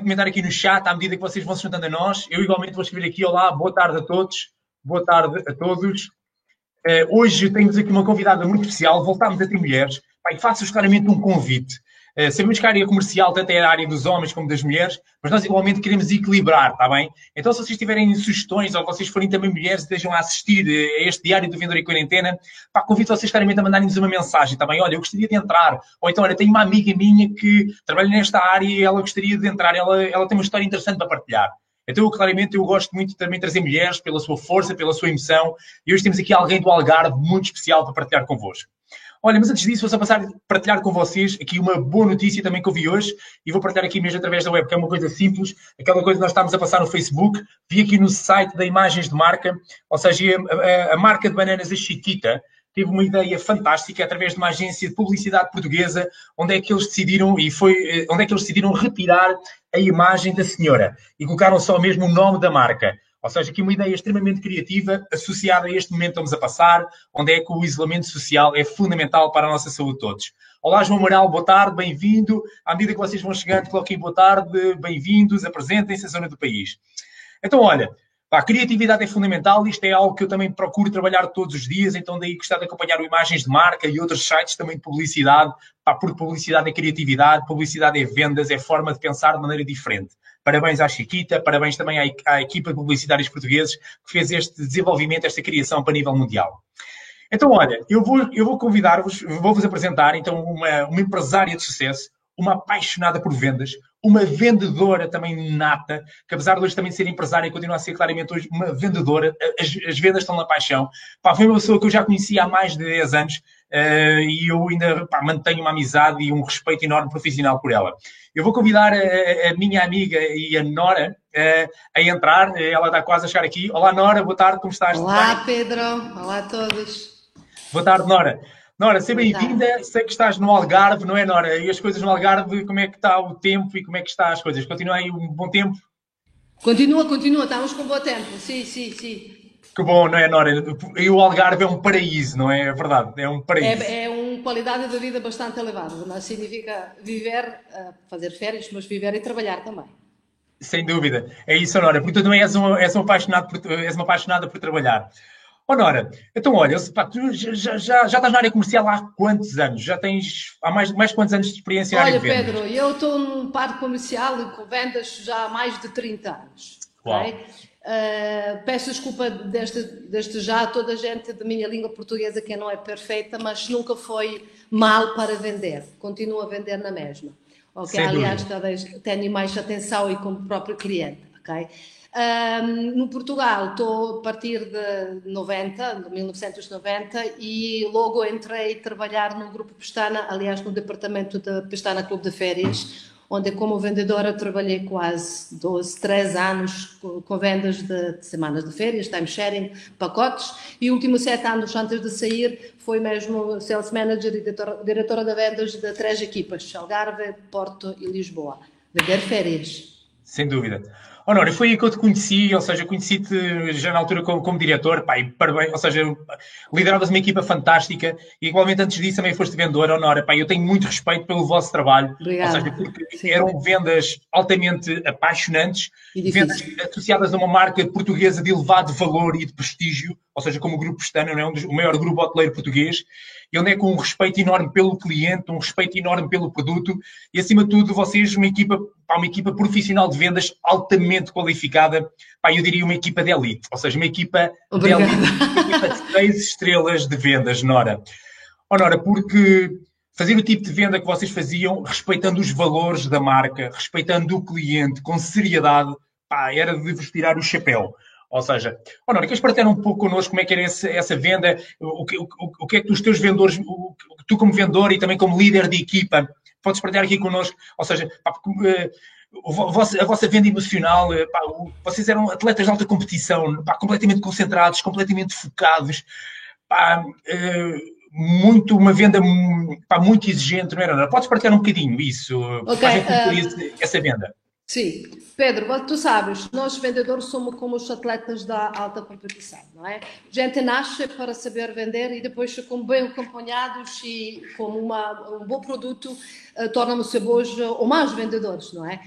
comentar aqui no chat à medida que vocês vão se juntando a nós. Eu igualmente vou escrever aqui, olá, boa tarde a todos. Boa tarde a todos. Uh, hoje temos aqui uma convidada muito especial, voltámos a ter mulheres. Pai, faço-vos claramente um convite. Uh, sabemos que a área comercial tanto é a área dos homens como das mulheres, mas nós igualmente queremos equilibrar, está bem? Então, se vocês tiverem sugestões ou vocês forem também mulheres e estejam a assistir a este diário do Vendedor em Quarentena, pá, convido vocês claramente a mandarem-nos uma mensagem, está bem? Olha, eu gostaria de entrar. Ou então, olha, tenho uma amiga minha que trabalha nesta área e ela gostaria de entrar, ela, ela tem uma história interessante para partilhar. Então, eu, claramente, eu gosto muito de também trazer mulheres pela sua força, pela sua emoção. E hoje temos aqui alguém do Algarve muito especial para partilhar convosco. Olha, mas antes disso, vou só passar partilhar com vocês aqui uma boa notícia também que eu vi hoje e vou partilhar aqui mesmo através da web, que é uma coisa simples, aquela coisa que nós estamos a passar no Facebook, vi aqui no site da Imagens de Marca, ou seja, a, a, a marca de bananas a Chiquita, teve uma ideia fantástica através de uma agência de publicidade portuguesa, onde é que eles decidiram e foi eh, onde é que eles decidiram retirar a imagem da senhora e colocaram só mesmo o nome da marca. Ou seja, aqui uma ideia extremamente criativa associada a este momento que estamos a passar, onde é que o isolamento social é fundamental para a nossa saúde de todos. Olá, João Moral, boa tarde, bem-vindo. À medida que vocês vão chegando, coloquem boa tarde, bem-vindos, apresentem-se à zona do país. Então, olha, a criatividade é fundamental, isto é algo que eu também procuro trabalhar todos os dias, então daí gostar de acompanhar Imagens de Marca e outros sites também de publicidade, pá, porque publicidade é criatividade, publicidade é vendas, é forma de pensar de maneira diferente. Parabéns à Chiquita, parabéns também à, à equipa de publicitários portugueses que fez este desenvolvimento, esta criação para nível mundial. Então, olha, eu vou, eu vou convidar-vos, vou-vos apresentar então uma, uma empresária de sucesso, uma apaixonada por vendas, uma vendedora também nata, que apesar de hoje também ser empresária, continua a ser claramente hoje uma vendedora. As, as vendas estão na paixão. Pá, foi uma pessoa que eu já conhecia há mais de 10 anos uh, e eu ainda pá, mantenho uma amizade e um respeito enorme profissional por ela. Eu vou convidar a, a minha amiga e a Nora uh, a entrar. Ela está quase a chegar aqui. Olá, Nora, boa tarde, como estás? Olá, Pedro. Olá a todos. Boa tarde, Nora. Nora, seja bem-vinda. Sei que estás no Algarve, não é, Nora? E as coisas no Algarve, como é que está o tempo e como é que está as coisas? Continua aí um bom tempo? Continua, continua, estamos com bom tempo. Sim, sim, sim. Que bom, não é, Nora? E o Algarve é um paraíso, não é? É verdade, é um paraíso. É, é uma qualidade de vida bastante elevada, mas significa viver, eh, fazer férias, mas viver e trabalhar também. Sem dúvida. É isso, Nora, porque tu também és uma, és uma, apaixonada, por, és uma apaixonada por trabalhar. Nora, então olha, pá, tu já, já, já, estás na área comercial há quantos anos? Já tens há mais, mais quantos anos de experiência na área de vendas? Olha, Pedro, eu estou no parque comercial com vendas já há mais de 30 anos. Uau. Okay? Uh, peço desculpa desde, desde já a toda a gente de minha língua portuguesa que não é perfeita, mas nunca foi mal para vender. Continuo a vender na mesma. Okay? Aliás, tenho mais atenção e como próprio cliente. Okay? Um, no Portugal estou a partir de 90, de 1990, e logo entrei a trabalhar no Grupo Pestana, aliás, no departamento da Pestana Clube de Férias, onde como vendedora trabalhei quase 12, 13 anos com vendas de, semanas de férias, time sharing, pacotes, e últimos 7 anos antes de sair foi mesmo sales manager e diretora, diretora de vendas de três equipas, Algarve, Porto e Lisboa. Vender férias. Sem dúvida. Honor, foi aí que eu te conheci, ou seja, conheci-te já na altura como, como diretor, pá, parabéns, ou seja, lideravas uma equipa fantástica e igualmente antes disso também foste vendedor, Honor, pá, eu tenho muito respeito pelo vosso trabalho, Obrigada. ou seja, porque Sim. eram vendas altamente apaixonantes, vendas associadas a uma marca portuguesa de elevado valor e de prestígio, ou seja, como o Grupo Pestana, é um dos, o maior grupo hoteleiro português, e onde é com um respeito enorme pelo cliente, um respeito enorme pelo produto, e acima de tudo, vocês, uma equipa pá, uma equipa profissional de vendas altamente qualificada, pá, eu diria uma equipa de elite, ou seja, uma equipa Obrigada. de elite, uma equipa de seis estrelas de vendas, Nora. Oh, Nora, porque fazer o tipo de venda que vocês faziam, respeitando os valores da marca, respeitando o cliente, com seriedade, pá, era de vos tirar o chapéu. Ou seja, oh, Nora, queres partilhar um pouco connosco como é que era essa, essa venda? O que, o, o que é que os teus vendedores, o, tu como vendedor e também como líder de equipa, podes partilhar aqui connosco, ou seja, pá, eh, a vossa venda emocional, eh, pá, vocês eram atletas de alta competição, pá, completamente concentrados, completamente focados, pá, eh, muito, uma venda muito exigente, não era? Podes partilhar um bocadinho isso? Ok. Uh, essa venda? Sim, Pedro, tu sabes, nós vendedores somos como os atletas da alta competição, não é? Gente nasce para saber vender e depois, com bem acompanhados e com uma, um bom produto, uh, tornamos-se bons ou mais vendedores, não é?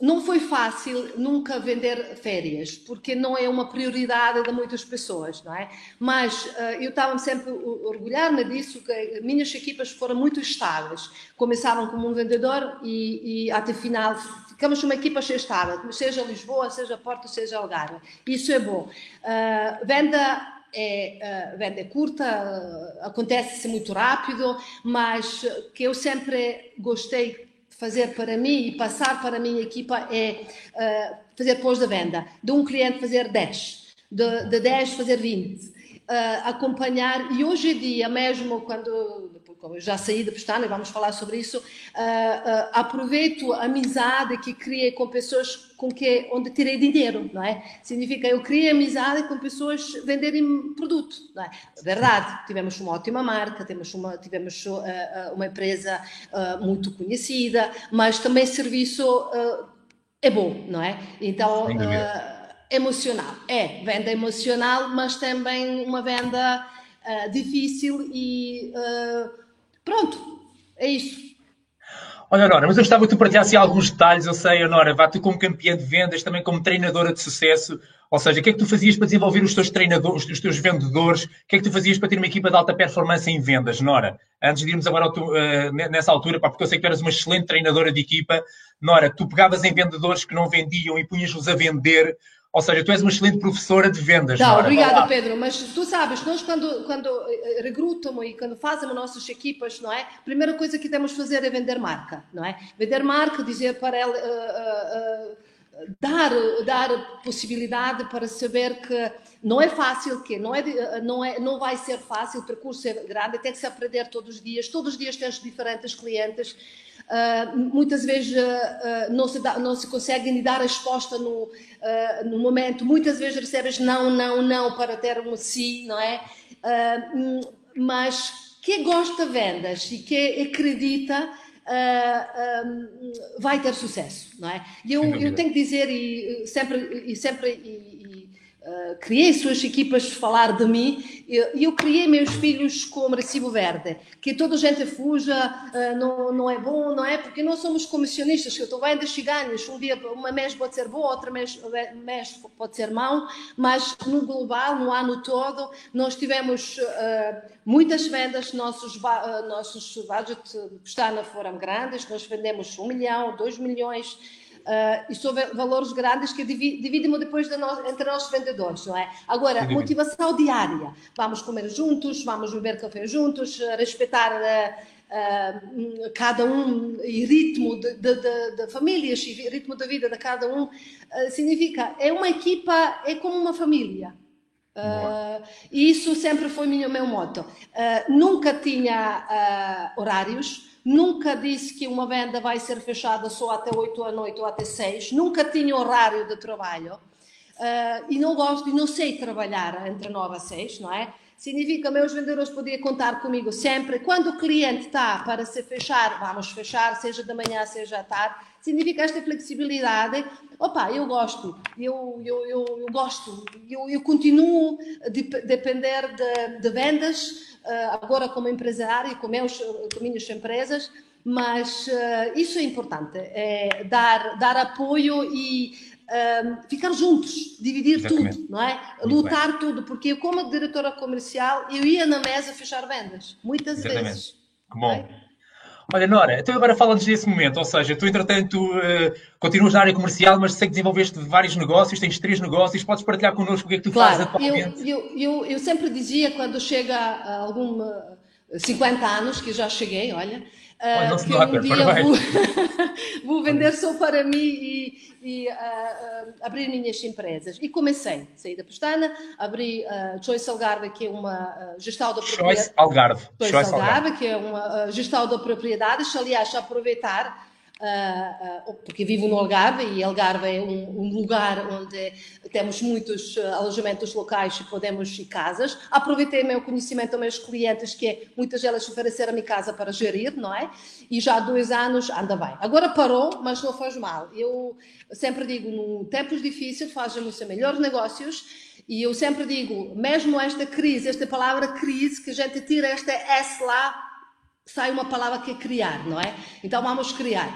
Não foi fácil nunca vender férias, porque não é uma prioridade de muitas pessoas, não é? Mas uh, eu estava sempre orgulhada disso, que minhas equipas foram muito estáveis. Começavam como um vendedor e, e até final ficamos uma equipa estável, seja Lisboa, seja Porto, seja Algarve. Isso é bom. Uh, venda é, uh, venda é curta, uh, acontece-se muito rápido, mas que eu sempre gostei fazer para mim e passar para a minha equipa é uh, fazer pós da venda. De um cliente fazer 10, de, de 10 fazer 20. Uh, eh, acompanhar, e hoje em dia, mesmo quando já saí da pestana e vamos falar sobre isso, uh, aproveito a amizade que criei com pessoas com que, onde tirei dinheiro, não é? Significa, eu criei amizade com pessoas venderem produto, não é? Verdade, tivemos uma ótima marca, temos uma, tivemos uh, uma empresa muito conhecida, mas também serviço é bom, não é? Então, emocional, é, venda emocional, mas também uma venda difícil e Pronto, é isso. Olha, Nora, mas eu gostava que tu partilhasse alguns detalhes. Eu sei, Nora, vá tu como campeã de vendas, também como treinadora de sucesso. Ou seja, o que é que tu fazias para desenvolver os teus treinadores, os teus vendedores? O que é que tu fazias para ter uma equipa de alta performance em vendas, Nora? Antes de irmos agora uh, nessa altura, pá, porque eu sei que tu eras uma excelente treinadora de equipa. Nora, tu pegavas em vendedores que não vendiam e punhas-los a vender. Ou seja, tu és uma excelente professora de vendas. Não, obrigada, Pedro. Mas tu sabes, nós quando, quando eh, recrutamos e quando fazemos nossas equipas, não é? A primeira coisa que temos de fazer é vender marca, não é? Vender marca, dizer para ela. Uh, uh, uh, dar, dar possibilidade para saber que não é fácil, que não, é, não, é, não vai ser fácil, o percurso é grande, tem que se aprender todos os dias, todos os dias tens diferentes clientes, uh, muitas vezes uh, não, se dá, não se consegue dar a resposta no, uh, no momento, muitas vezes recebes não, não, não para ter um sim, não é? mas quem gosta de vendas e que acredita uh, vai ter sucesso, não é? E eu, eu tenho que dizer, e sempre, e sempre e, Uh, criei suas equipas falar de mim e eu, eu, criei meus filhos com recibo verde, que toda a gente fuja, uh, não, não é bom, não é? Porque nós somos comissionistas, que eu estou bem das ganhos, um dia, uma mês pode ser boa, outra mês, mês pode ser mau, mas no global, no ano todo, nós tivemos uh, muitas vendas, nossos, nossos budget está na foram grandes, nós vendemos um milhão, dois milhões, Uh, e são valores grandes que dividimos depois de nós, entre nós vendedores, não é? Agora, motivação diária. Vamos comer juntos, vamos beber café juntos, respeitar uh, uh, cada um e ritmo de, de, de, de, famílias e ritmo da vida de cada um. significa, é uma equipa, é como uma família. Uh, isso sempre foi o meu moto. Uh, nunca tinha uh, horários, Nunca disse que uma venda vai ser fechada só até 8 da noite ou até 6. Nunca tinha horário de trabalho. Uh, e não gosto e não sei trabalhar entre 9 a 6, não é? Significa que meus vendedores podiam contar comigo sempre. Quando o cliente está para se fechar, vamos fechar, seja da manhã, seja à tarde. Significa esta flexibilidade. Opa, eu gosto, eu, eu, eu, eu gosto, eu, eu continuo a depender de, de vendas ah, agora como empresária, com, meus, com minhas empresas, mas uh, isso é importante, é dar, dar apoio e uh, ficar juntos, dividir Exatamente. tudo, não é? Muito Lutar bem. tudo, porque eu como diretora comercial, eu ia na mesa fechar vendas, muitas Exatamente. vezes. Que bom. É? Olha, Nora, então agora fala-nos desse momento, ou seja, tu entretanto uh, continuas na área comercial, mas sei que desenvolveste vários negócios, tens três negócios, podes partilhar connosco o que é que tu claro, fazes atualmente? Eu, eu, eu, eu sempre dizia, quando chega a algum 50 anos, que já cheguei, olha, uh, que nota, um dia vou, vou, vender só para mim e, e uh, uh, abrir minhas empresas. E comecei, saí da Pestana, abri a uh, Choice Algarve, que é uma gestão da propriedade. Choice Algarve. Choice, Algarve, que é uma gestão da propriedades. Aliás, aproveitar uh, uh, porque vivo no Algarve e Algarve é um, um lugar onde temos muitos uh, alojamentos locais e podemos ir casas. Aproveitei meu conhecimento dos meus clientes, que é muitas delas ofereceram-me casa para gerir, não é? E já há dois anos anda bem. Agora parou, mas não faz mal. Eu sempre digo, em tempos difíceis fazemos melhores negócios e eu sempre digo, mesmo esta crise, esta palavra crise, que a gente tira esta S lá, sai uma palavra que é criar, não é? Então vamos criar.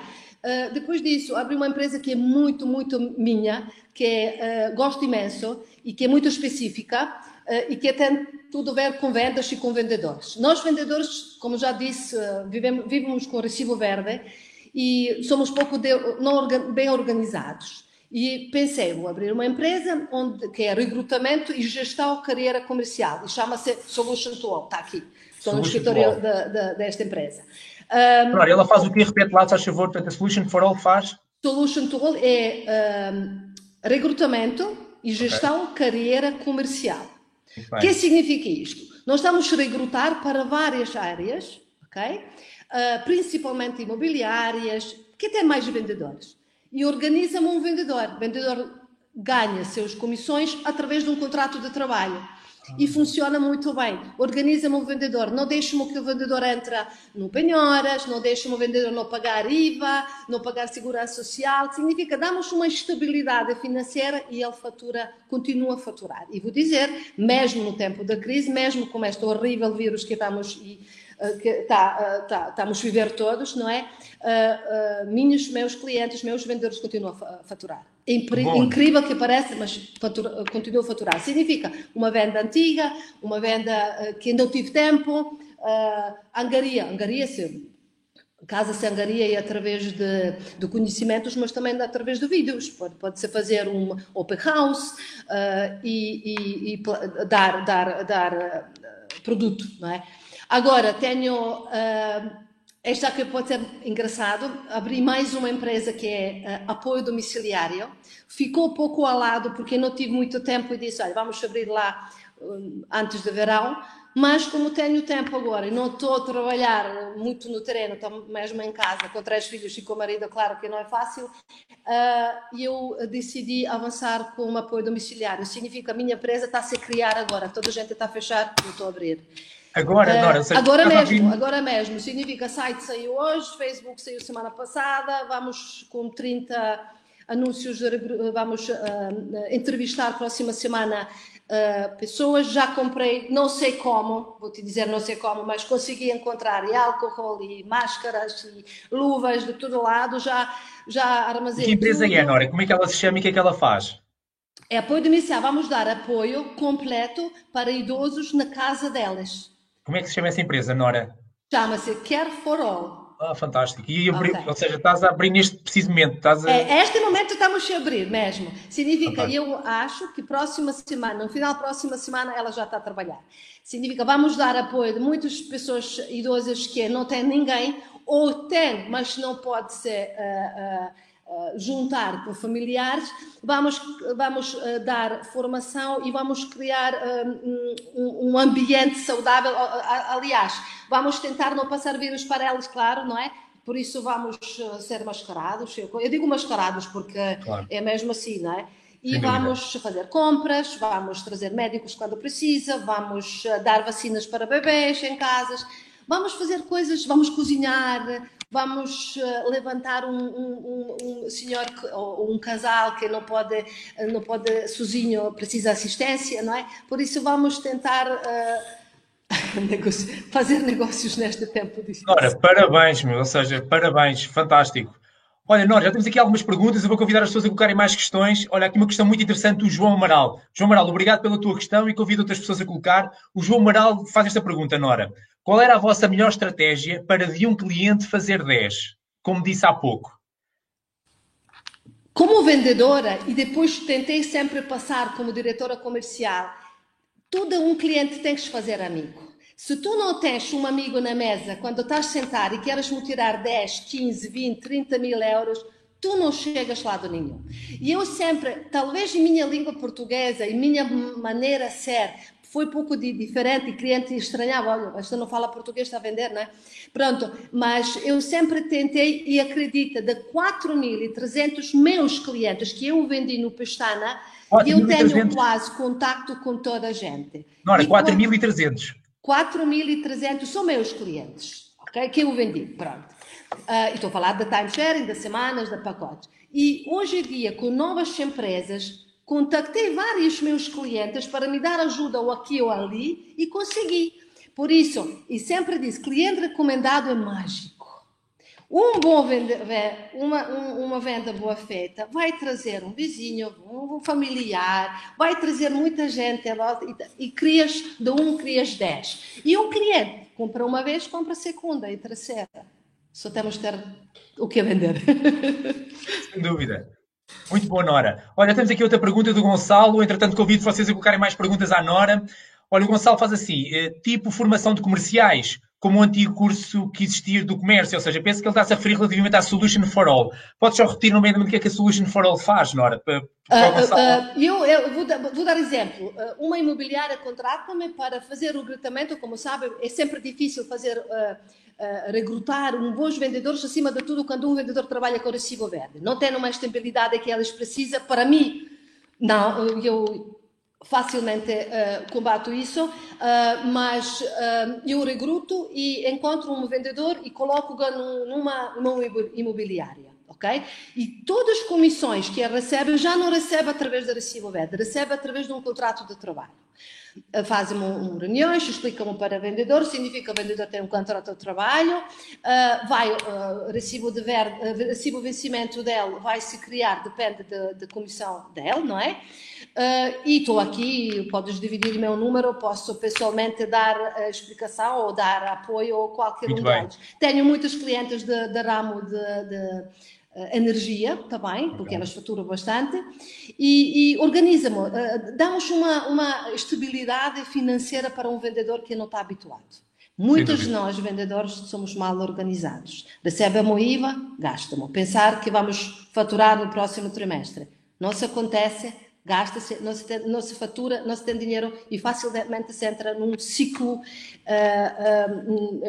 Uh, depois disso, abri uma empresa que é muito, muito minha, que é, uh, gosto imenso e que é muito específica uh, e que tem tudo a ver com vendas e com vendedores. Nós, vendedores, como já disse, vivemos, vivemos com recibo verde e somos pouco de, não bem organizados. E pensei, vou abrir uma empresa onde, que é recrutamento e gestão carreira comercial. E chama-se Solution Tool, está aqui. Estou no escritório da, da, desta empresa. Um, claro, ela faz o que? Repete lá, se favor. Portanto, a Solution for All faz? Solution Tool é um, recrutamento e gestão okay. carreira comercial. O que significa isto? Nós estamos a recrutar para várias áreas, ok? Uh, principalmente imobiliárias, que tem mais vendedores. E organiza-me um vendedor. O vendedor ganha seus comissões através de um contrato de trabalho e funciona muito bem. Organiza-me o vendedor, não deixa-me que o vendedor entre no penhoras, não deixa-me o vendedor não pagar IVA, não pagar segurança social, significa damos uma estabilidade financeira e ele fatura, continua a faturar. E vou dizer, mesmo no tempo da crise, mesmo com este horrível vírus que estamos e que tá, eh, tá, estamos a viver todos, não é? Uh, minhos, meus clientes, meus vendedores continuam a faturar. incrível que parece, mas fatura, continua a faturar. Significa uma venda antiga, uma venda que não tive tempo, angaria, angaria se casa-se angaria é através de, de, conhecimentos, mas também através de vídeos. Pode, pode-se fazer um open house uh, e, e, e, dar, dar, dar uh, produto, não é? Agora, tenho. Uh, esta que pode ser engraçado, abri mais uma empresa que é uh, apoio domiciliário. Ficou pouco ao lado porque não tive muito tempo e disse, olha, vamos abrir lá uh, antes do verão. Mas como tenho tempo agora e não estou a trabalhar muito no terreno, estou mesmo em casa com três filhos e com o marido, claro que não é fácil, uh, eu decidi avançar com um apoio domiciliário. Significa que a minha empresa está a se criar agora, toda a gente está a fechar, eu estou a abrir. Agora, Nora, uh, agora mesmo, agora mesmo. Significa site saiu hoje, Facebook saiu semana passada, vamos com 30 anúncios, vamos uh, entrevistar próxima semana uh, pessoas. Já comprei, não sei como, vou te dizer não sei como, mas consegui encontrar e álcool e máscaras e luvas de todo lado. Já, já armazenei. Que empresa tudo. é, Nora? Como é que ela se chama e o que é que ela faz? É apoio domiciliar. Vamos dar apoio completo para idosos na casa delas. Como é que se chama essa empresa, Nora? Chama-se Care for All. Ah, fantástico. E abrir, okay. ou seja, estás a abrir neste preciso momento. Estás a... É, este momento estamos a abrir mesmo. Significa, fantástico. eu acho que próxima semana, no final da próxima semana, ela já está a trabalhar. Significa, vamos dar apoio de muitas pessoas idosas que não têm ninguém, ou têm, mas não pode ser. Uh, Uh, juntar com familiares, vamos, vamos uh, dar formação e vamos criar uh, um, um, ambiente saudável. Aliás, vamos tentar não passar vírus para eles, claro, não é? Por isso vamos ser mascarados. Eu, digo mascarados porque claro. é mesmo assim, não é? E vamos fazer compras, vamos trazer médicos quando precisa, vamos dar vacinas para bebês em casas, vamos fazer coisas, vamos cozinhar, vamos uh, levantar um, um, um, senhor ou um casal que não pode, não pode sozinho, precisa assistência, não é? Por isso vamos tentar uh, fazer negócios neste tempo difícil. Ora, parabéns, meu, ou seja, parabéns, fantástico. Olha, nós já temos aqui algumas perguntas, eu vou convidar as pessoas a colocarem mais questões. Olha, aqui uma questão muito interessante do João Amaral. João Amaral, obrigado pela tua questão e convido outras pessoas a colocar. O João Amaral faz esta pergunta, Nora. Qual era a vossa melhor estratégia para de um cliente fazer 10? Como disse há pouco. Como vendedora, e depois tentei sempre passar como diretora comercial, todo um cliente tem que fazer amigo. Se tu não tens um amigo na mesa quando estás sentado e queres me tirar 10, 15, 20, 30 mil euros, tu não chegas lado nenhum. E eu sempre, talvez em minha língua portuguesa, em minha maneira de ser, foi um pouco de, diferente e cliente estranhava, olha, esta não fala português, está a vender, não é? Pronto, mas eu sempre tentei e acredita, de 4.300 meus clientes que eu vendi no Pestana, eu tenho quase contacto com toda a gente. Não, era 4.300. 4.300 são meus clientes, ok? Que eu vendi, pronto. Uh, estou a falar da timesharing, das semanas, da pacotes. E hoje em dia, com novas empresas, contactei vários meus clientes para me dar ajuda ou aqui ou ali e consegui. Por isso, e sempre disse, cliente recomendado é mágico. Um bom venda, uma, uma venda boa feita vai trazer um vizinho, um familiar, vai trazer muita gente e, e crias, de um crias dez. E um cliente compra uma vez, compra segunda e terceira. Só temos ter o que vender. Sem dúvida. Muito boa, Nora. Olha, temos aqui outra pergunta do Gonçalo. Entretanto, convido vocês a colocarem mais perguntas à Nora. Olha, o Gonçalo faz assim: eh, tipo formação de comerciais, como o antigo curso que existia do comércio, ou seja, penso que ele está-se a referir relativamente à Solution for All. Podes só repetir no meio do que é que a Solution for All faz, Nora? Para, para uh, uh, eu, eu vou, dar, vou, dar exemplo. Uma imobiliária contrata-me para fazer o recrutamento, como sabem, é sempre difícil fazer uh, recrutar um bons vendedores, acima de tudo, quando um vendedor trabalha com recibo verde. Não tem uma estabilidade que eles precisam. Para mim, não, eu facilmente uh, combato isso, uh, mas uh, eu recruto e encontro um vendedor e coloco numa, numa imobiliária. ok? E todas as comissões que ele recebe, já não recebe através do recibo verde, recebe através de um contrato de trabalho. Fazem um, um reuniões, explicam para o vendedor, significa que o vendedor tem um contrato de trabalho, uh, vai, uh, recibo, de ver, uh, recibo vencimento dele vai se criar, depende da comissão dele, não é? Uh, e estou aqui, podes dividir o meu número, posso pessoalmente dar a explicação ou dar apoio ou qualquer Muito um bem. deles. Tenho muitos clientes de, de ramo de, de energia também, porque elas faturam bastante, e, e organiza-me, uh, damos uma, uma estabilidade financeira para um vendedor que não está habituado. Muitos de nós, vendedores, somos mal organizados. Recebemos o IVA, gastamos. Pensar que vamos faturar no próximo trimestre. Não se acontece gasta-se, não se, não se fatura, não se tem dinheiro e facilmente se entra num ciclo uh,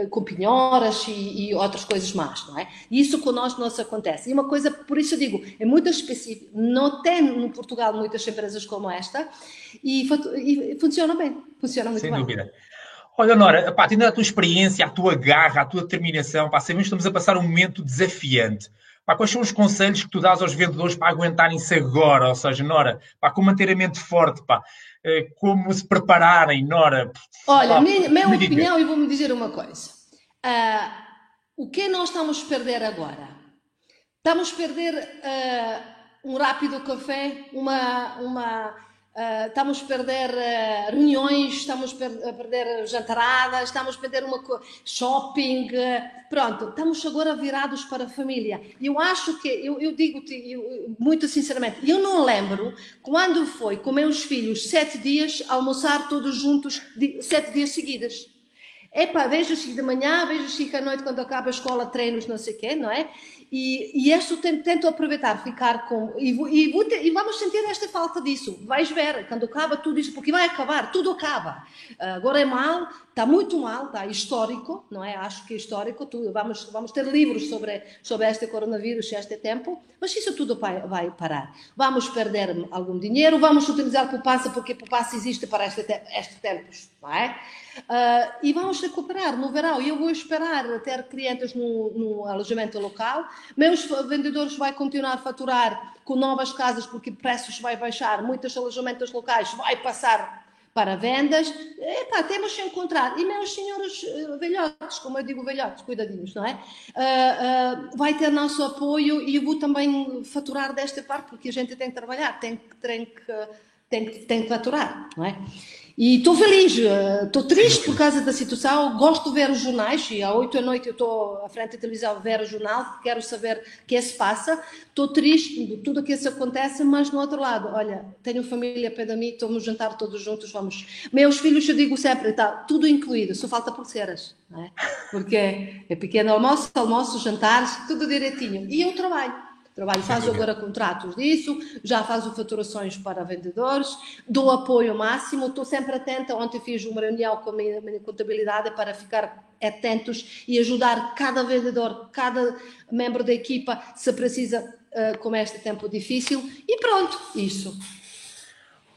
uh, com penhoras e, e, outras coisas mais, não é? E isso conosco não se acontece. E uma coisa, por isso eu digo, é muito específico, não tem no Portugal muitas empresas como esta e, e funciona bem, funciona muito Sem bem. Sem dúvida. Olha, Nora, pá, tendo a tua experiência, a tua garra, a tua determinação, pá, sabemos que estamos a passar um momento desafiante. Pá, quais são os conselhos que tu dás aos vendedores para aguentarem-se agora? Ou seja, Nora, pá, como manter a mente forte, pá, eh, como se prepararem, Nora? Olha, minha, minha opinião, e vou-me dizer uma coisa. Uh, o que nós estamos a perder agora? Estamos a perder uh, um rápido café, uma, uma Uh, estamos a perder uh, reuniões, estamos a perder jantaradas, estamos a perder uma shopping, uh, pronto, estamos agora virados para a família. Eu acho que, eu, eu digo-te muito sinceramente, eu não lembro quando foi com meus filhos sete dias almoçar todos juntos, de, sete dias seguidos. Epá, vejo-se de manhã, vejo-se à noite quando acaba a escola, treinos, não sei o quê, não é? E, e este tento, tento aproveitar, ficar com. E, e, e, vamos sentir esta falta disso. Vais ver, quando acaba tudo isso, porque vai acabar, tudo acaba. Agora é mal, está muito mal, está histórico, não é? Acho que é histórico. Tudo. Vamos, vamos ter livros sobre, sobre este coronavírus este tempo, mas isso tudo vai, vai parar. Vamos perder algum dinheiro, vamos utilizar poupança, porque poupança existe para este, este tempos, não é? Uh, e vamos recuperar no verão. Eu vou esperar ter clientes no, no alojamento local. Meus vendedores vão continuar a faturar com novas casas porque preços vai baixar. Muitos alojamentos locais vai passar para vendas. Epá, temos que encontrar. E meus senhores uh, velhotes, como eu digo velhotes, cuidadinhos, não é? Uh, uh, vai ter nosso apoio e eu vou também faturar desta parte porque a gente tem que trabalhar, tem, tem, que, tem, que, tem que faturar, não é? E estou feliz, estou triste por causa da situação, gosto de ver os jornais, e à 8 da noite eu estou à frente da televisão a ver o jornal, quero saber o que é que se passa, estou triste de tudo o que isso acontece, mas no outro lado, olha, tenho família perto de mim, estamos jantar todos juntos, vamos... Meus filhos, eu digo sempre, está tudo incluído, só falta pulseiras, não é? Porque é pequeno almoço, almoço, jantares, tudo direitinho, e eu trabalho. Trabalho, faço agora contratos disso, já faço faturações para vendedores, dou apoio máximo, estou sempre atenta. Ontem fiz uma reunião com a minha, minha contabilidade para ficar atentos e ajudar cada vendedor, cada membro da equipa, se precisa, uh, com este tempo difícil. E pronto, isso.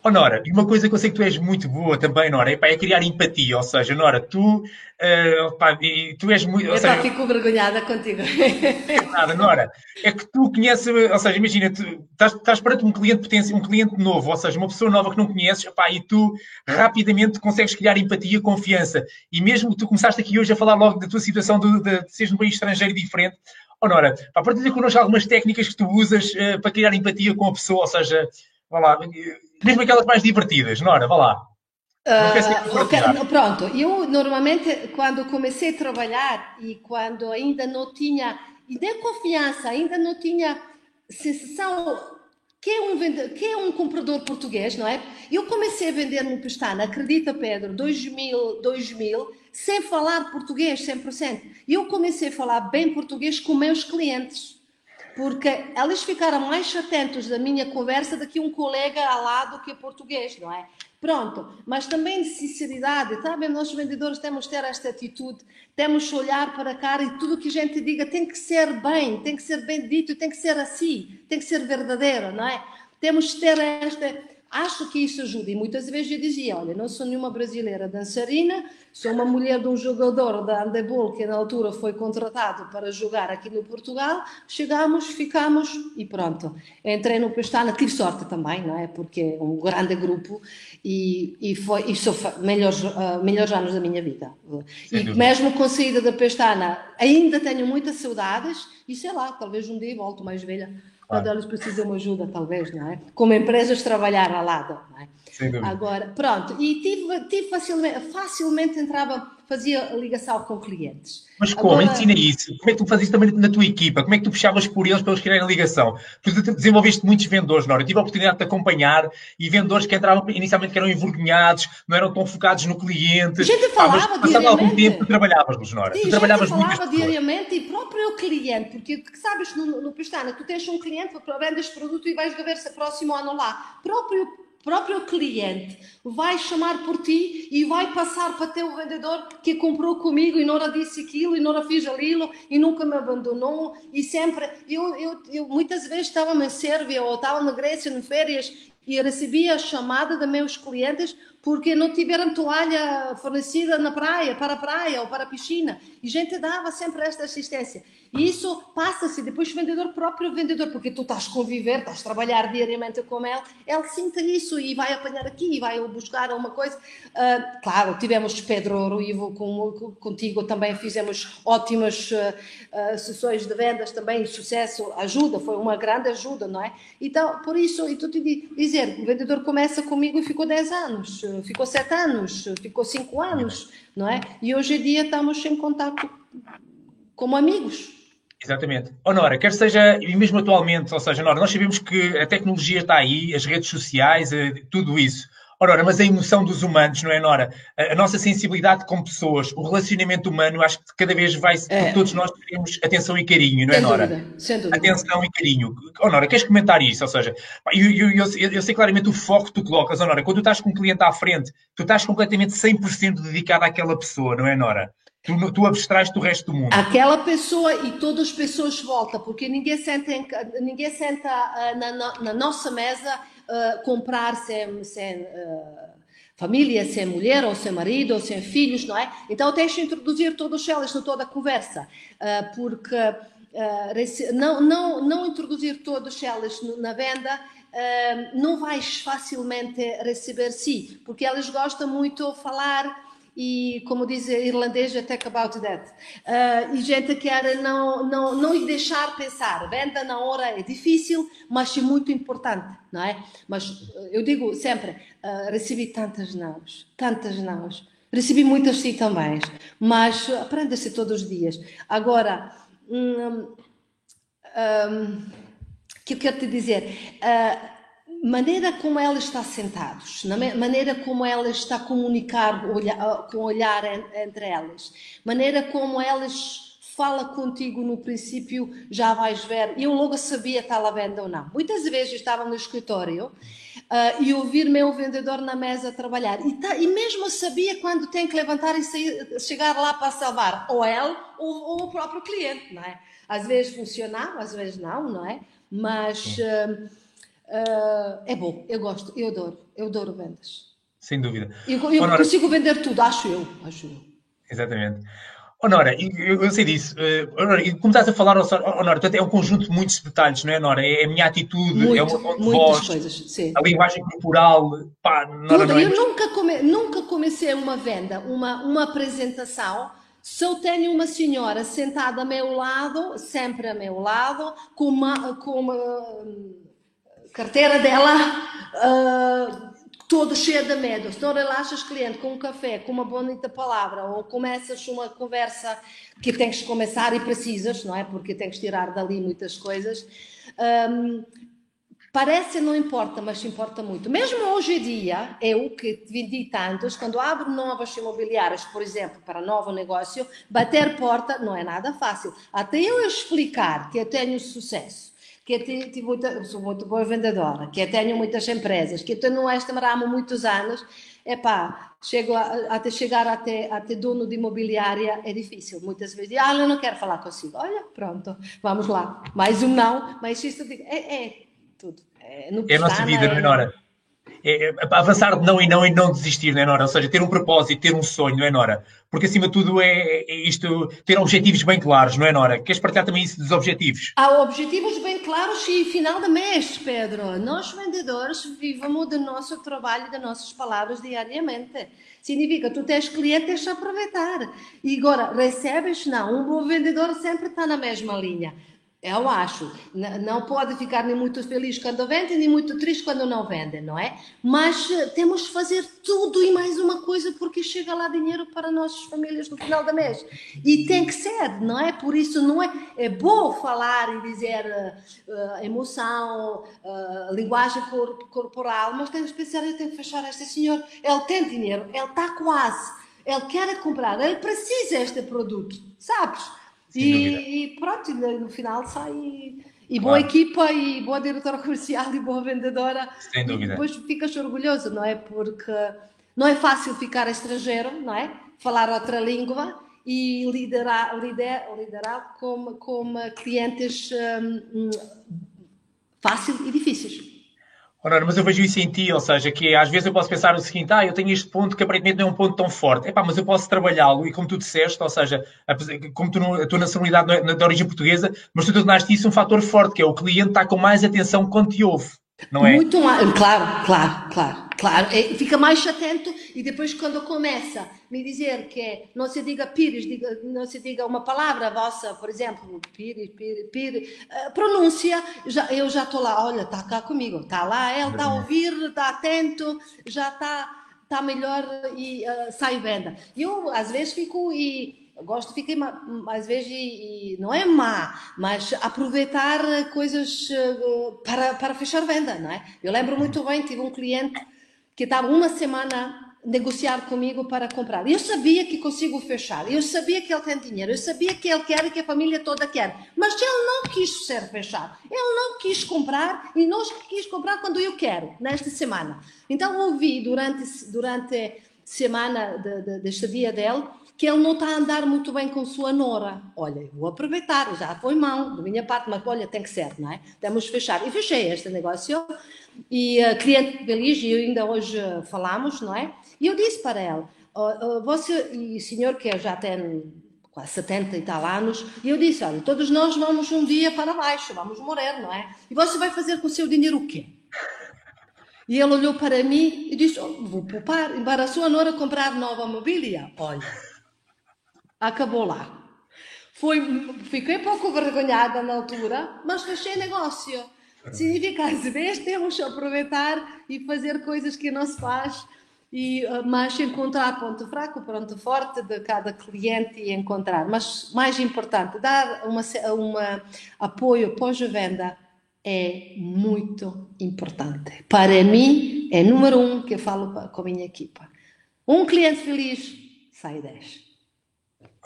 Oh, Nora, e uma coisa que eu sei que tu és muito boa também, Nora, é, pá, é criar empatia. Ou seja, Nora, tu, uh, pá, tu és muito. Eu seja, fico vergonhada contigo. Nada, Nora. É que tu conheces, ou seja, imagina, tu estás, estás perante um cliente potência, um cliente novo, ou seja, uma pessoa nova que não conheces, pá, e tu rapidamente consegues criar empatia, confiança. E mesmo tu começaste aqui hoje a falar logo da tua situação de, de, de seres num país estrangeiro diferente. Oh, Nora, pá, partilha connosco algumas técnicas que tu usas uh, para criar empatia com a pessoa, ou seja, vá lá mesmo aquelas mais divertidas, Nora, vá lá. Uh, okay, pronto, eu normalmente quando comecei a trabalhar e quando ainda não tinha nem confiança, ainda não tinha sensação que é um vendedor, que é um comprador português, não é? Eu comecei a vender no Pestana, acredita Pedro, 2000, 2000, sem falar português 100%. E eu comecei a falar bem português com meus clientes porque eles ficaram mais atentos da minha conversa do que um colega ao lado que é português, não é? Pronto, mas também de sinceridade, sabe? Nós vendedores temos que ter esta atitude, temos que olhar para a cara e tudo que a gente diga tem que ser bem, tem que ser bem dito, tem que ser assim, tem que ser verdadeiro, não é? Temos que ter esta Acho que isso ajuda. E muitas vezes eu dizia: olha, não sou nenhuma brasileira dançarina, sou uma mulher de um jogador da handebol que na altura foi contratado para jogar aqui no Portugal. Chegamos, ficamos e pronto. Entrei no Pestana, tive sorte também, não é? Porque é um grande grupo e, e foi e sou melhores, uh, melhores anos da minha vida. Sem e dúvida. mesmo com a saída da Pestana, ainda tenho muitas saudades e sei lá, talvez um dia volto mais velha quando eles precisam de ajuda, talvez, não é? Como empresas trabalhar ao lado, não é? Agora, pronto, e tive, tive facilmente, facilmente entrava, fazia ligação com clientes. Mas como? Agora... Ensina isso. Como é que tu fazias também na tua equipa? Como é que tu puxavas por eles para eles criarem ligação? Tu desenvolveste muitos vendedores, Nora. Eu tive a oportunidade de te acompanhar e vendedores que entravam inicialmente que eram envergonhados, não eram tão focados no cliente. A gente falava ah, mas, passado algum tempo, tu trabalhavas, Nora. Sim, tu trabalhavas falava diariamente e próprio cliente, porque sabes, no, no Pestana, tu tens um cliente este produto e vais ver se próximo ano lá. Próprio próprio cliente vai chamar por ti e vai passar para teu vendedor que comprou comigo e não disse aquilo e não fiz aquilo e nunca me abandonou e sempre eu, eu, eu muitas vezes estava na Sérvia ou estava na Grécia em férias e recebia a chamada de meus clientes porque não tiveram toalha fornecida na praia, para a praia ou para a piscina. E a gente dava sempre esta assistência. E isso passa-se depois o vendedor, próprio vendedor, porque tu estás a conviver, estás a trabalhar diariamente com ele, ele sinta isso e vai apanhar aqui e vai buscar uma coisa. Uh, claro, tivemos Pedro Ivo com, contigo também fizemos ótimas uh, uh, sessões de vendas também, sucesso, ajuda, foi uma grande ajuda, não é? Então, por isso, e tu te dizer, o vendedor começa comigo e ficou 10 anos, ficou 7 anos, ficou 5 anos, não é? E hoje em dia estamos em contato como amigos. Exatamente. Oh, Nora, quer seja, e mesmo atualmente, ou seja, Nora, nós sabemos que a tecnologia está aí, as redes sociais, eh, tudo isso. Oh, Nora, mas a emoção dos humanos, não é, Nora? A, a nossa sensibilidade como pessoas, o relacionamento humano, acho que cada vez vai, é. todos nós queremos atenção e carinho, não é, Nora? Dúvida, sem dúvida. Atenção e carinho. Oh, Nora, queres comentar isso? Ou seja, eu, eu, eu, eu sei claramente o foco que tu colocas, oh, Nora, quando tu estás com um cliente à frente, tu estás completamente 100% dedicado àquela pessoa, não é, Nora? Tu, tu abstrais do resto do mundo. Aquela pessoa e todas as pessoas voltam, porque ninguém senta, ninguém senta uh, na, na, nossa mesa uh, comprar sem, sem uh, família, sem mulher, ou sem marido, ou sem filhos, não é? Então tens de introduzir todos eles na toda a conversa, porque não, não, não introduzir todos eles na venda não vais facilmente receber sim, porque eles gostam muito de falar e, como diz irlandês, talk about that. Uh, e gente quer não, não, não lhe deixar pensar. Venda na hora é difícil, mas é muito importante, não é? Mas eu digo sempre, uh, recebi tantas nãos, tantas nãos. Recebi muitas sim também, mas aprenda-se todos os dias. Agora, hum, hum, que eu quero te dizer... Uh, maneira como ela está sentados, na maneira como ela está a comunicar com o olhar entre elas, maneira como elas fala contigo no princípio, já vais ver. Eu logo sabia se estava à venda ou não. Muitas vezes estava no escritório uh, e ouvir meu vendedor na mesa trabalhar. E, tá, e mesmo sabia quando tem que levantar e sair, chegar lá para salvar ou ele ou, ou, o próprio cliente, não é? Às vezes funcionava, às vezes não, não é? Mas uh, uh, é bom, eu gosto, eu adoro, eu adoro vendas. Sem dúvida. Eu, eu Honora... consigo vender tudo, acho eu, acho eu. Exatamente. Honora, eu, eu sei disso. Uh, Honora, e como estás a falar, Honora, é um conjunto de muitos detalhes, não é, Honora? É a minha atitude, Muito, é o meu tom de voz, coisas, sim. a linguagem corporal. Pá, Nora, Tudo. É eu nunca, come, nunca comecei uma venda, uma, uma apresentação, se eu tenho uma senhora sentada a meu lado, sempre a meu lado, com uma, com uma carteira dela. Uh, todo cheio de. Se não relaxas cliente com um café, com uma bonita palavra, ou começas uma conversa que tens que começar e precisas, não é? Porque tens que tirar dali muitas coisas. Um, parece não importa, mas importa muito. Mesmo hoje em dia, eu que vendi tantos, quando abro novas imobiliárias, por exemplo, para novo negócio, bater porta não é nada fácil. Até eu explicar que eu tenho sucesso que tive muita, sou muito boa vendedora, que tenho muitas empresas, que estou neste ramo há muitos anos, epá, chego a, até chegar até, até dono de imobiliária é difícil, muitas vezes, ah, eu não quero falar consigo, olha, pronto, vamos lá, mais um não, mas isso é, é tudo. É, é a nossa vida, é, Nora? É, avançar de não e não e não desistir, não é, Nora? Ou seja, ter um propósito, ter um sonho, não é, Nora? Porque acima de tudo é, é isto, ter objetivos bem claros, não é, Nora? Queres partilhar também isso dos objetivos? Há objetivos bem claros e final de mês, Pedro. Nós vendedores vivemos do nosso trabalho das nossas palavras diariamente. Significa, tu tens cliente, tens de aproveitar. E agora, recebes? Não. Um bom vendedor sempre está na mesma linha. Eu acho. Não pode ficar nem muito feliz quando vende, nem muito triste quando não vende, não é? Mas eh, temos de fazer tudo e mais uma coisa porque chega lá dinheiro para nossas famílias no final do mês. E tem que ser, não é? Por isso não é. É bom falar e dizer uh, emoção, uh, linguagem corporal, mas tem que pensar, eu tenho que fechar este senhor. Ele tem dinheiro, ele está quase. Ele quer comprar, ele precisa deste produto, sabes? E, e, pronto, no final sai. E boa claro. equipa, e boa diretora comercial, e boa vendedora. Sem dúvida. E depois ficas orgulhoso, não é? Porque não é fácil ficar estrangeiro, não é? Falar outra língua e liderar, liderar, liderar com, com clientes um, fácil e difíceis. Mas eu vejo isso em ti, ou seja, que às vezes eu posso pensar o seguinte, ah, eu tenho este ponto que aparentemente não é um ponto tão forte. Epá, mas eu posso trabalhá-lo e como tu disseste, ou seja, como tu, a tua nacionalidade não é de origem portuguesa, mas tu tornaste isso um fator forte, que é o cliente está com mais atenção quando te ouve não é? Muito mais, claro, claro, claro, claro. É, fica mais atento e depois quando começa me dizer que não se diga pires, diga, não se diga uma palavra vossa, por exemplo, pires, pires, pires, uh, pronúncia, já, eu já estou lá, olha, está cá comigo, está lá, ele está a ouvir, está atento, já está tá melhor e uh, sai venda. Eu às vezes fico e gosto ficar às vezes e, não é má, mas aproveitar coisas uh, para, para fechar venda, não é? Eu lembro muito bem, tive um cliente que estava uma semana negociar comigo para comprar. Eu sabia que consigo fechar, eu sabia que ele tem dinheiro, eu sabia que ele quer e que a família toda quer, mas ele não quis ser fechado, ele não quis comprar e não quis comprar quando eu quero, nesta semana. Então ouvi durante durante semana de, de, de estadia dele que ele não está a andar muito bem com sua nora. Olha, vou aproveitar, já foi mão da minha parte, mas olha, tem que ser, não é? Temos de fechar. E fechei este negócio e a uh, cliente feliz, e ainda hoje falamos, não é? E eu disse para ele, oh, oh, você e senhor que já tem quase 70 e tal anos, e eu disse, olha, todos nós vamos um dia para baixo, vamos morrer, não é? E você vai fazer com o seu dinheiro o quê? E ele olhou para mim e disse, oh, vou poupar, para a nora comprar nova mobília. Olha acabou lá. Foi, fiquei pouco vergonhada na altura, mas fechei negócio. Significa, às vezes, temos que aproveitar e fazer coisas que não se faz, e, eh, mas encontrar ponto fraco, ponto forte de cada cliente e encontrar. Mas, mais importante, dar uma, uma apoio pós-venda é muito importante. Para mim, é número um que eu falo com a minha equipa. Um cliente feliz, sai 10.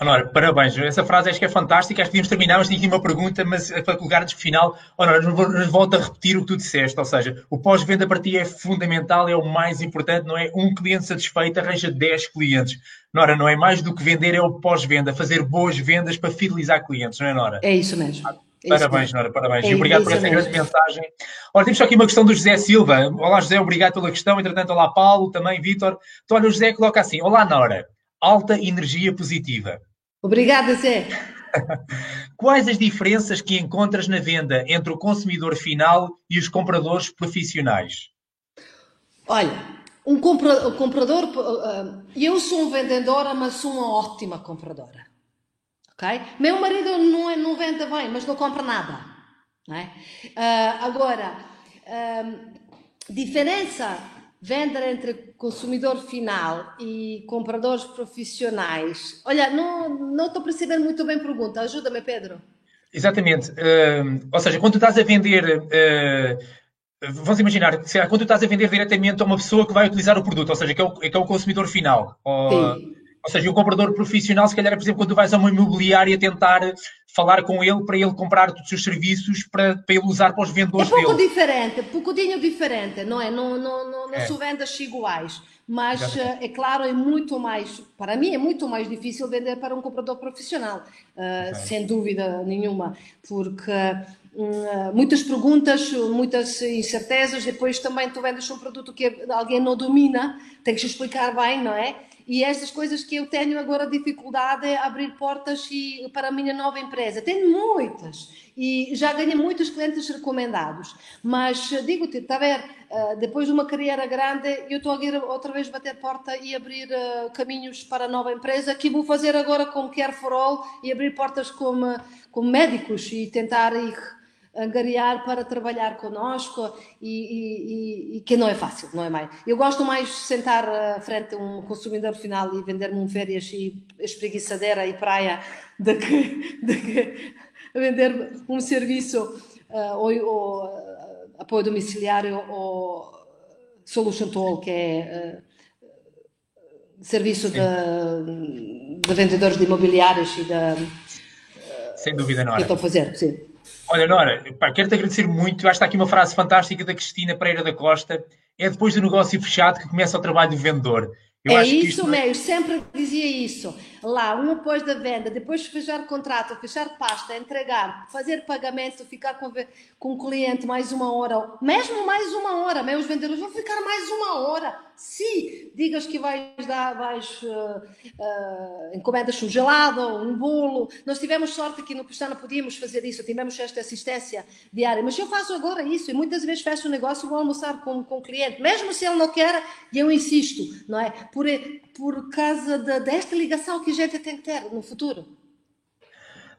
Honora, parabéns. Essa frase acho que é fantástica. Acho que podíamos terminar, mas tinha aqui uma pergunta, mas é para colocar-nos final. Honora, nos volto a repetir o que tu disseste. Ou seja, o pós-venda para ti é fundamental, é o mais importante, não é? Um cliente satisfeito arranja 10 clientes. Nora, não é mais do que vender, é o pós-venda, fazer boas vendas para fidelizar clientes, não é, Nora? É isso mesmo. É parabéns, Nora, parabéns. É, e obrigado por essa grande mensagem. Olha, temos só aqui uma questão do José Silva. Olá, José, obrigado pela questão. Entretanto, olá, Paulo, também, Vitor. Então, olha, o José coloca assim: Olá, Nora, alta energia positiva. Obrigada, Zé. Quais as diferenças que encontras na venda entre o consumidor final e os compradores profissionais? Olha, um compra, comprador, uh, eu sou uma vendedora, mas sou uma ótima compradora. Ok? Meu marido não, é, não vende bem, mas não compra nada. Não é? Uh, agora, uh, diferença venda entre consumidor final e compradores profissionais. Olha, não, não estou percebendo muito bem a pergunta. Ajuda-me, Pedro. Exatamente. Uh, ou seja, quando estás a vender. Uh, vamos imaginar, quando estás a vender diretamente a uma pessoa que vai utilizar o produto, ou seja, que é o, que é o consumidor final. Ou, Sim ou seja, o comprador profissional, se calhar, por exemplo, quando tu vais a uma imobiliária tentar falar com ele para ele comprar os seus serviços para, para ele usar para os vendedores dele. É pouco dele. diferente, um pouquinho diferente, não é? Não, não, não, não é. são vendas iguais. Mas, é claro, é muito mais, para mim é muito mais difícil vender para um comprador profissional, uh, sem dúvida nenhuma, porque uh, muitas perguntas, muitas incertezas, depois também tu vendes um produto que alguém não domina, tem que explicar bem, não é? E estas coisas que eu tenho agora dificuldade é abrir portas e, para a minha nova empresa. Tenho muitas e já ganhei muitos clientes recomendados. Mas eh, digo-te, está a ver, eh, depois de uma carreira grande, eu estou a ir outra vez bater porta e abrir uh, caminhos para a nova empresa, que vou fazer agora com Care for All e abrir portas como, como médicos e tentar ir angariar para trabalhar connosco e, e, e, que não é fácil, não é mais. Eu gosto mais de sentar à frente a um consumidor final e vender-me um férias e espreguiçadeira e praia do que, que vender um serviço uh, ou, ou uh, apoio domiciliário ou Solution Toll, que é uh, serviço de, de, vendedores de imobiliários e da... Sem dúvida, não é? Que estou a fazer, sim. Olha, Nora, quero-te agradecer muito. Acho que está aqui uma frase fantástica da Cristina Pereira da Costa. É depois do negócio fechado que começa o trabalho do vendedor. Eu é isso isto... mesmo, sempre dizia isso. Lá, um depois da venda, depois de fechar contrato, fechar pasta, entregar, fazer pagamento, ficar com, com o cliente mais uma hora, mesmo mais uma hora, meus vendedores vão ficar mais uma hora. Se digas que vais dar, vais, uh, uh, encomendas um gelado, um bolo. Nós tivemos sorte que no Pestana podíamos fazer isso, tivemos esta assistência diária, mas eu faço agora isso e muitas vezes fecho o negócio e vou almoçar com, com o cliente, mesmo se ele não quer, e eu insisto, não é? Por, por causa de, desta ligação que a gente tem que ter no futuro.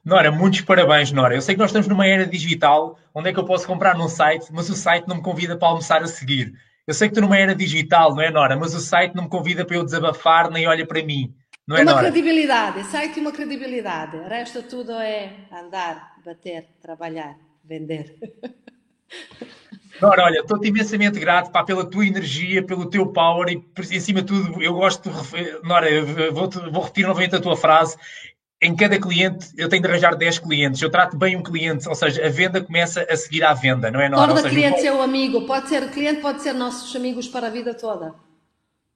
Nora, muitos parabéns, Nora. Eu sei que nós estamos numa era digital, onde é que eu posso comprar num site, mas o site não me convida para almoçar a seguir. Eu sei que tu numa era digital, não é, Nora? Mas o site não me convida para eu desabafar, nem olha para mim. Não é, uma Nora? credibilidade, site uma credibilidade. O resto tudo é andar, bater, trabalhar, vender. Nora, olha, estou-te imensamente grato pá, pela tua energia, pelo teu power e, em cima de tudo, eu gosto de. Nora, vou, vou repetir novamente a tua frase em cada cliente eu tenho de arranjar 10 clientes. Eu trato bem um cliente, ou seja, a venda começa a seguir à venda, não é? Nora? Torna cliente seu amigo, pode ser cliente, pode ser nossos amigos para a vida toda.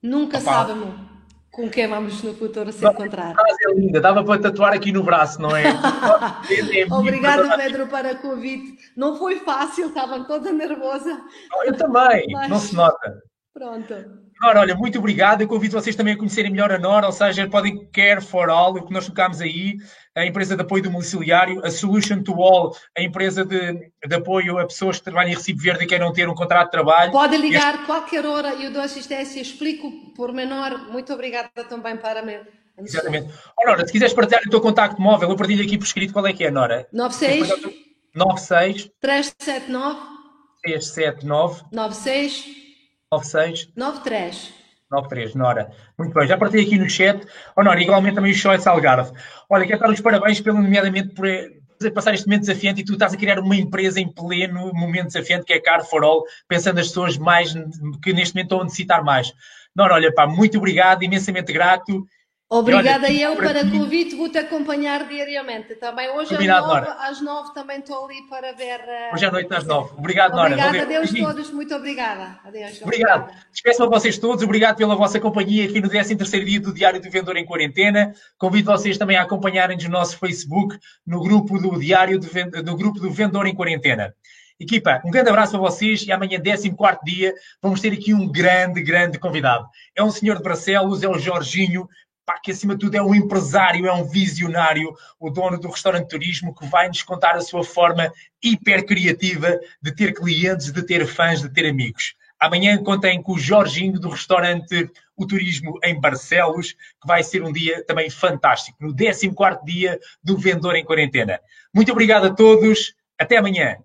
Nunca Opa. sabemos com quem vamos no futuro se encontrar. é linda, dava para tatuar aqui no braço, não é? Obrigado, Pedro, para o convite. Não foi fácil, estava toda nervosa. Eu também, Mas... não se nota. Pronto. Nora, olha, muito obrigado. Eu convido vocês também a conhecerem melhor a Nora, ou seja, podem Care for All, o que nós tocámos aí, a empresa de apoio domiciliário, a Solution to All, a empresa de, de apoio a pessoas que trabalham em Recibo Verde e queiram ter um contrato de trabalho. Podem ligar este... qualquer hora, eu dou assistência, explico por menor. Muito obrigada também para mim. Exatamente. Oh, Nora, se quiseres partilhar o teu contacto móvel, eu partilho aqui por escrito qual é que é, Nora. 96 96 379 379 96 96 93. 93, Nora. Muito bem, já partilhei aqui no chat. Oh, Nora, igualmente também o Choice Salgarve. Olha, quero dar os parabéns, pelo, nomeadamente, por passar este momento desafiante e tu estás a criar uma empresa em pleno momento desafiante que é Car for All, pensando nas pessoas mais que neste momento estão a necessitar mais. Nora, olha, pá, muito obrigado, imensamente grato Obrigada olha, eu para o convite, vou-te acompanhar diariamente também. Hoje às nove, às nove também estou ali para ver. Uh... Hoje à noite às nove. Obrigado, Nora. Obrigada, adeus todos, muito obrigada. Adeus. Obrigado. Despeço a vocês todos, obrigado pela vossa companhia aqui no 13 dia do Diário do Vendedor em Quarentena. Convido vocês também a acompanharem-nos no nosso Facebook, no grupo do Diário do, no grupo do Vendedor em Quarentena. Equipa, um grande abraço para vocês e amanhã, 14 dia, vamos ter aqui um grande, grande convidado. É um senhor de Barcelos, é o Jorginho, pá, que acima de tudo é um empresário, é um visionário, o dono do restaurante turismo, que vai nos contar a sua forma hiper criativa de ter clientes, de ter fãs, de ter amigos. Amanhã contem com o Jorginho do restaurante O Turismo em Barcelos, que vai ser um dia também fantástico, no 14 dia do Vendedor em Quarentena. Muito obrigado a todos, até amanhã.